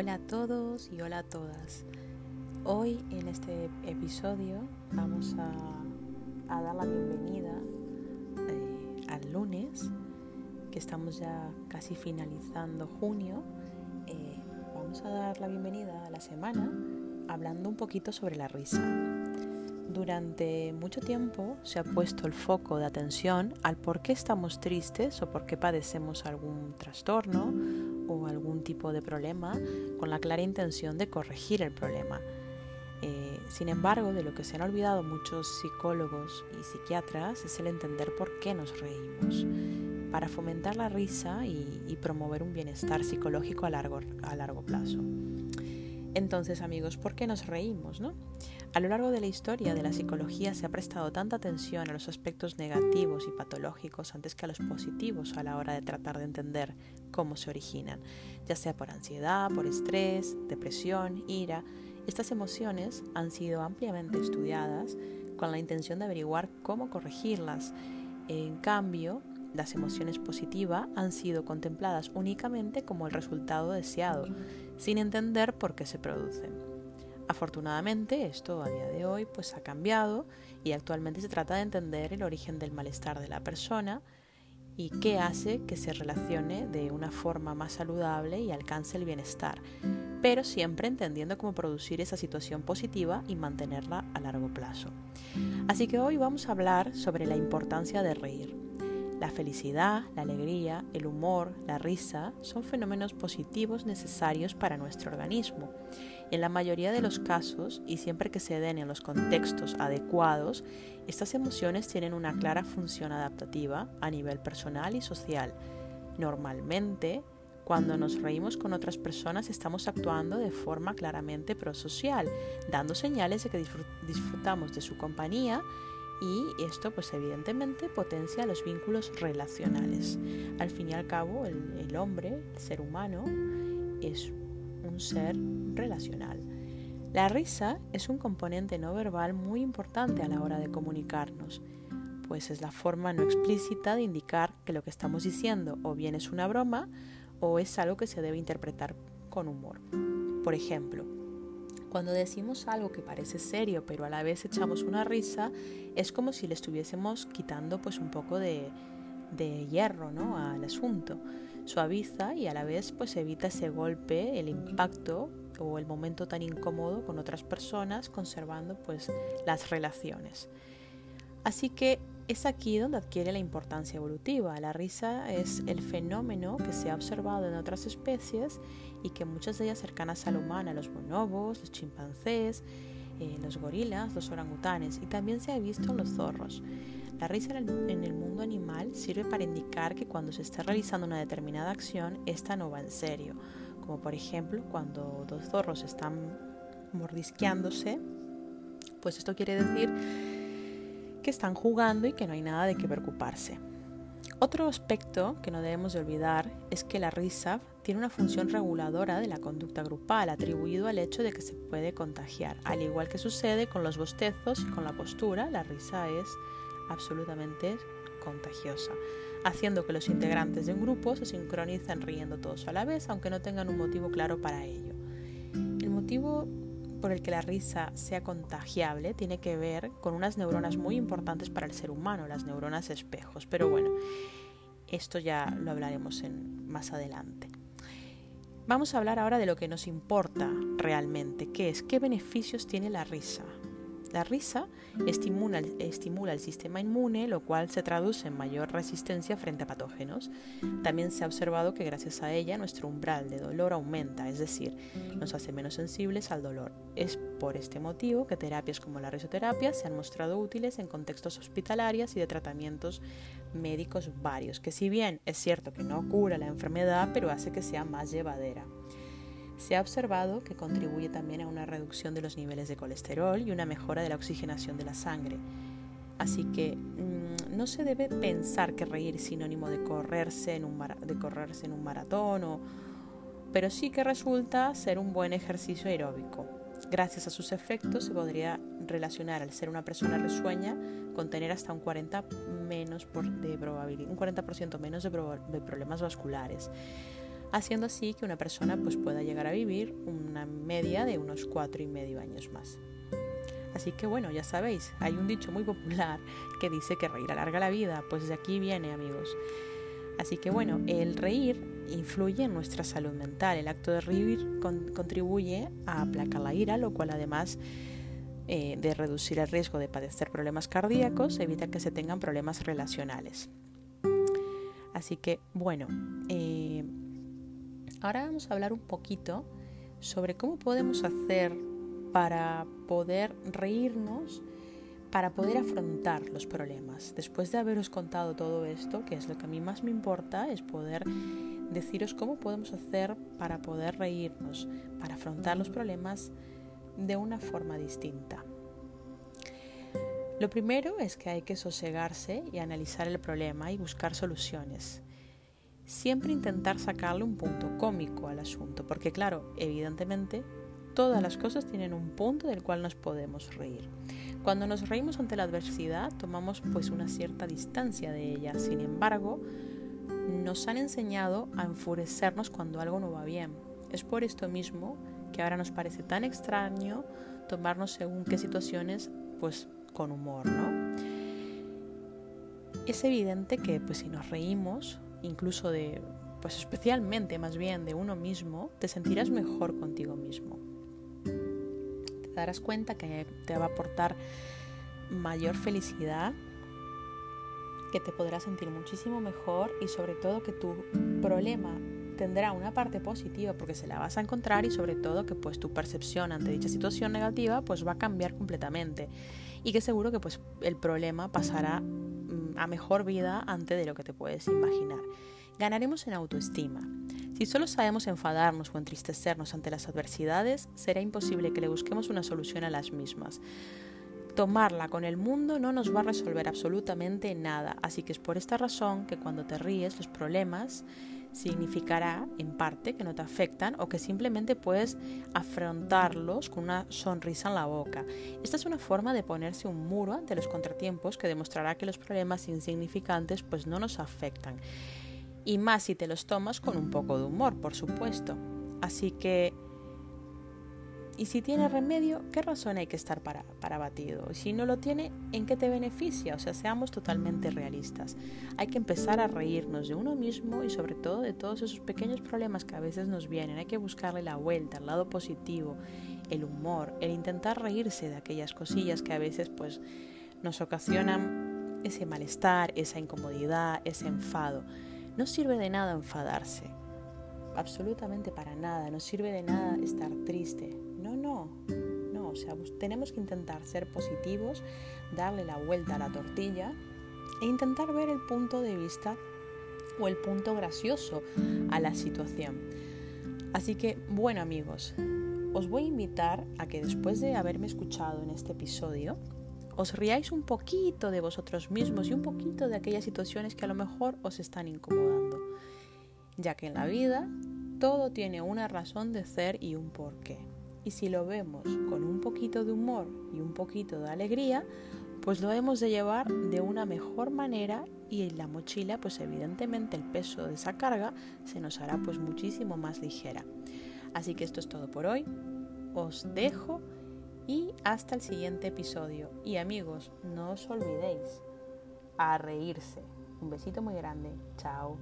Hola a todos y hola a todas. Hoy en este episodio vamos a, dar la bienvenida eh, al lunes, que estamos ya casi finalizando junio. Eh, vamos a dar la bienvenida a la semana hablando un poquito sobre la risa. Durante mucho tiempo se ha puesto el foco de atención al por qué estamos tristes o por qué padecemos algún trastorno o algún tipo de problema con la clara intención de corregir el problema. Eh, sin embargo, de lo que se han olvidado muchos psicólogos y psiquiatras es el entender por qué nos reímos, para fomentar la risa y, promover un bienestar psicológico a largo, a largo plazo. Entonces, amigos, ¿por qué nos reímos? No? A lo largo de la historia de la psicología se ha prestado tanta atención a los aspectos negativos y patológicos antes que a los positivos a la hora de tratar de entender cómo se originan, ya sea por ansiedad, por estrés, depresión, ira. Estas emociones han sido ampliamente estudiadas con la intención de averiguar cómo corregirlas. En cambio, las emociones positivas han sido contempladas únicamente como el resultado deseado, sin entender por qué se producen. Afortunadamente esto a día de hoy pues ha cambiado y actualmente se trata de entender el origen del malestar de la persona y qué hace que se relacione de una forma más saludable y alcance el bienestar, pero siempre entendiendo cómo producir esa situación positiva y mantenerla a largo plazo. Así que hoy vamos a hablar sobre la importancia de reír. La felicidad, la alegría, el humor, la risa son fenómenos positivos necesarios para nuestro organismo. En la mayoría de los casos, y siempre que se den en los contextos adecuados, estas emociones tienen una clara función adaptativa a nivel personal y social. Normalmente, cuando nos reímos con otras personas estamos actuando de forma claramente prosocial, dando señales de que disfrutamos de su compañía y esto pues evidentemente potencia los vínculos relacionales. Al fin y al cabo el, hombre, el ser humano, es un ser relacional. La risa es un componente no verbal muy importante a la hora de comunicarnos, pues es la forma no explícita de indicar que lo que estamos diciendo o bien es una broma o es algo que se debe interpretar con humor. Por ejemplo, cuando decimos algo que parece serio pero a la vez echamos una risa, es como si le estuviésemos quitando pues un poco de, hierro ¿no? al asunto. Suaviza y a la vez pues evita ese golpe, el impacto o el momento tan incómodo con otras personas, conservando pues las relaciones. Así que es aquí donde adquiere la importancia evolutiva. La risa es el fenómeno que se ha observado en otras especies y que muchas de ellas cercanas a la humana, los bonobos, los chimpancés, eh, los gorilas, los orangutanes y también se ha visto en los zorros. La risa en el, mundo animal sirve para indicar que cuando se está realizando una determinada acción, esta no va en serio, como por ejemplo cuando dos zorros están mordisqueándose, pues esto quiere decir que están jugando y que no hay nada de qué preocuparse. Otro aspecto que no debemos de olvidar es que la risa tiene una función reguladora de la conducta grupal, atribuido al hecho de que se puede contagiar. Al igual que sucede con los bostezos y con la postura, la risa es absolutamente contagiosa, haciendo que los integrantes de un grupo se sincronicen riendo todos a la vez, aunque no tengan un motivo claro para ello. El motivo por el que la risa sea contagiable tiene que ver con unas neuronas muy importantes para el ser humano, las neuronas espejos. Pero bueno, esto ya lo hablaremos en, más adelante. Vamos a hablar ahora de lo que nos importa realmente, que es qué beneficios tiene la risa. La risa estimula, el sistema inmune, lo cual se traduce en mayor resistencia frente a patógenos. También se ha observado que gracias a ella nuestro umbral de dolor aumenta, es decir, nos hace menos sensibles al dolor. Es por este motivo que terapias como la risoterapia se han mostrado útiles en contextos hospitalarios y de tratamientos médicos varios, que si bien es cierto que no cura la enfermedad, pero hace que sea más llevadera. Se ha observado que contribuye también a una reducción de los niveles de colesterol y una mejora de la oxigenación de la sangre. Así que mm, no se debe pensar que reír es sinónimo de correrse en un, de correrse en un maratón, pero sí que resulta ser un buen ejercicio aeróbico. Gracias a sus efectos se podría relacionar al ser una persona risueña con tener hasta un 40%, menos de, un 40 menos de problemas vasculares. Haciendo así que una persona pues, pueda llegar a vivir una media de unos cuatro y medio años más. Así que bueno, ya sabéis, hay un dicho muy popular que dice que reír alarga la vida, pues de aquí viene amigos. Así que bueno, el reír influye en nuestra salud mental. El acto de reír contribuye a aplacar la ira, lo cual además eh, de reducir el riesgo de padecer problemas cardíacos, evita que se tengan problemas relacionales. Así que bueno, eh, ahora vamos a hablar un poquito sobre cómo podemos hacer para poder reírnos para poder afrontar los problemas. Después de haberos contado todo esto, que es lo que a mí más me importa, es poder deciros cómo podemos hacer para poder reírnos, para afrontar los problemas de una forma distinta. Lo primero es que hay que sosegarse y analizar el problema y buscar soluciones. Siempre intentar sacarle un punto cómico al asunto, porque claro, evidentemente todas las cosas tienen un punto del cual nos podemos reír. Cuando nos reímos ante la adversidad, tomamos pues una cierta distancia de ella. Sin embargo, nos han enseñado a enfurecernos cuando algo no va bien. Es por esto mismo que ahora nos parece tan extraño tomarnos según qué situaciones pues con humor, ¿no? Es evidente que pues si nos reímos, incluso de pues especialmente más bien de uno mismo, te sentirás mejor contigo mismo. Darás cuenta que te va a aportar mayor felicidad, que te podrás sentir muchísimo mejor y sobre todo que tu problema tendrá una parte positiva porque se la vas a encontrar y sobre todo que pues tu percepción ante dicha situación negativa pues va a cambiar completamente. Y que seguro que pues el problema pasará a mejor vida antes de lo que te puedes imaginar. Ganaremos en autoestima. Si solo sabemos enfadarnos o entristecernos ante las adversidades, será imposible que le busquemos una solución a las mismas. Tomarla con el mundo no nos va a resolver absolutamente nada, así que es por esta razón que cuando te ríes los problemas significará en parte que no te afectan o que simplemente puedes afrontarlos con una sonrisa en la boca. Esta es una forma de ponerse un muro ante los contratiempos que demostrará que los problemas insignificantes pues no nos afectan y más si te los tomas con un poco de humor, por supuesto. Así que, ¿y si tiene remedio? ¿Qué razón hay que estar para, para batido? Si no lo tiene, ¿en qué te beneficia? O sea, seamos totalmente realistas. Hay que empezar a reírnos de uno mismo y sobre todo de todos esos pequeños problemas que a veces nos vienen. Hay que buscarle la vuelta, el lado positivo, el humor, el intentar reírse de aquellas cosillas que a veces pues nos ocasionan ese malestar, esa incomodidad, ese enfado. No sirve de nada enfadarse, absolutamente para nada, no sirve de nada estar triste. O sea, tenemos que intentar ser positivos, darle la vuelta a la tortilla e intentar ver el punto de vista o el punto gracioso a la situación. Así que, bueno amigos, os voy a invitar a que después de haberme escuchado en este episodio, os riáis un poquito de vosotros mismos y un poquito de aquellas situaciones que a lo mejor os están incomodando, ya que en la vida todo tiene una razón de ser y un porqué. Y si lo vemos con un poquito de humor y un poquito de alegría, pues lo hemos de llevar de una mejor manera y en la mochila pues evidentemente el peso de esa carga se nos hará pues muchísimo más ligera. Así que esto es todo por hoy. Os dejo y hasta el siguiente episodio. Y amigos, no os olvidéis a reírse. Un besito muy grande. Chao.